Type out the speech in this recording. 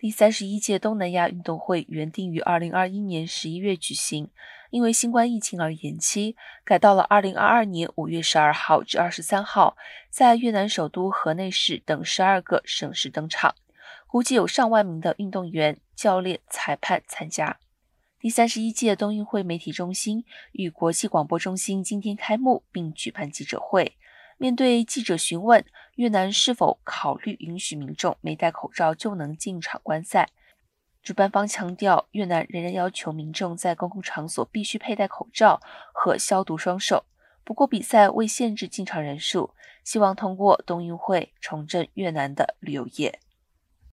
第三十一届东南亚运动会原定于二零二一年十一月举行，因为新冠疫情而延期，改到了二零二二年五月十二号至二十三号，在越南首都河内市等十二个省市登场。估计有上万名的运动员、教练、裁判参加。第三十一届冬运会媒体中心与国际广播中心今天开幕，并举办记者会。面对记者询问越南是否考虑允许民众没戴口罩就能进场观赛，主办方强调，越南仍然要求民众在公共场所必须佩戴口罩和消毒双手。不过，比赛未限制进场人数，希望通过冬运会重振越南的旅游业。